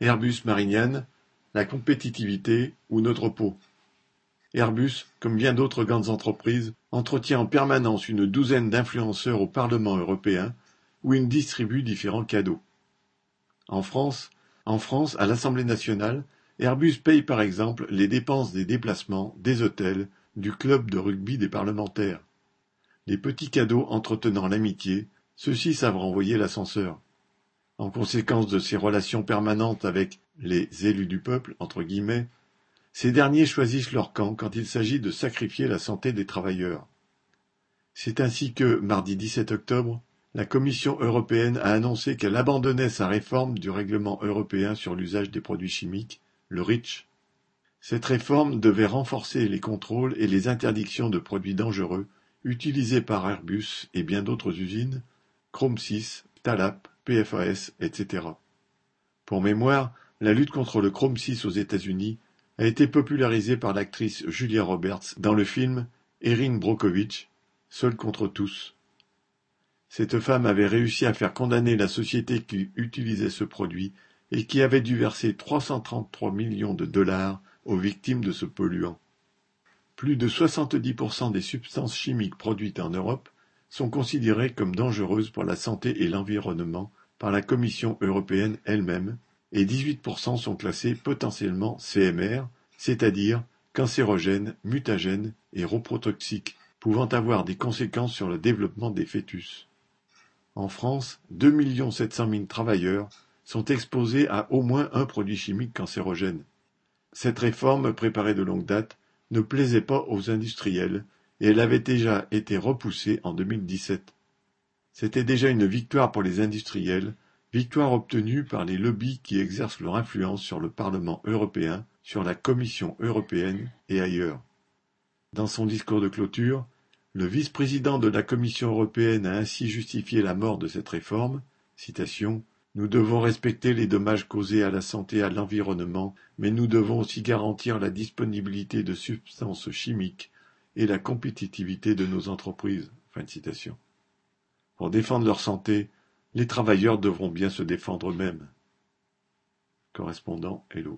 Airbus Marignane, la compétitivité ou notre peau. Airbus, comme bien d'autres grandes entreprises, entretient en permanence une douzaine d'influenceurs au Parlement européen où il distribue différents cadeaux. En France, en France, à l'Assemblée nationale, Airbus paye par exemple les dépenses des déplacements, des hôtels, du club de rugby des parlementaires. Les petits cadeaux entretenant l'amitié, ceux-ci savent renvoyer l'ascenseur. En conséquence de ces relations permanentes avec les élus du peuple, entre guillemets, ces derniers choisissent leur camp quand il s'agit de sacrifier la santé des travailleurs. C'est ainsi que, mardi 17 octobre, la Commission européenne a annoncé qu'elle abandonnait sa réforme du règlement européen sur l'usage des produits chimiques le REACH. Cette réforme devait renforcer les contrôles et les interdictions de produits dangereux utilisés par Airbus et bien d'autres usines, Chrome 6, Talap, PFAS, etc. Pour mémoire, la lutte contre le Chrome 6 aux États-Unis a été popularisée par l'actrice Julia Roberts dans le film Erin Brockovich, Seul contre tous. Cette femme avait réussi à faire condamner la société qui utilisait ce produit et qui avait dû verser 333 millions de dollars aux victimes de ce polluant. Plus de 70% des substances chimiques produites en Europe sont considérées comme dangereuses pour la santé et l'environnement par la Commission européenne elle-même, et 18% sont classées potentiellement CMR, c'est-à-dire cancérogènes, mutagènes et reprotoxiques, pouvant avoir des conséquences sur le développement des fœtus. En France, 2 700 000 travailleurs sont exposés à au moins un produit chimique cancérogène. Cette réforme, préparée de longue date, ne plaisait pas aux industriels et elle avait déjà été repoussée en 2017. C'était déjà une victoire pour les industriels, victoire obtenue par les lobbies qui exercent leur influence sur le Parlement européen, sur la Commission européenne et ailleurs. Dans son discours de clôture, le vice-président de la Commission européenne a ainsi justifié la mort de cette réforme, nous devons respecter les dommages causés à la santé et à l'environnement, mais nous devons aussi garantir la disponibilité de substances chimiques et la compétitivité de nos entreprises. Fin citation. Pour défendre leur santé, les travailleurs devront bien se défendre eux-mêmes. Correspondant Hello.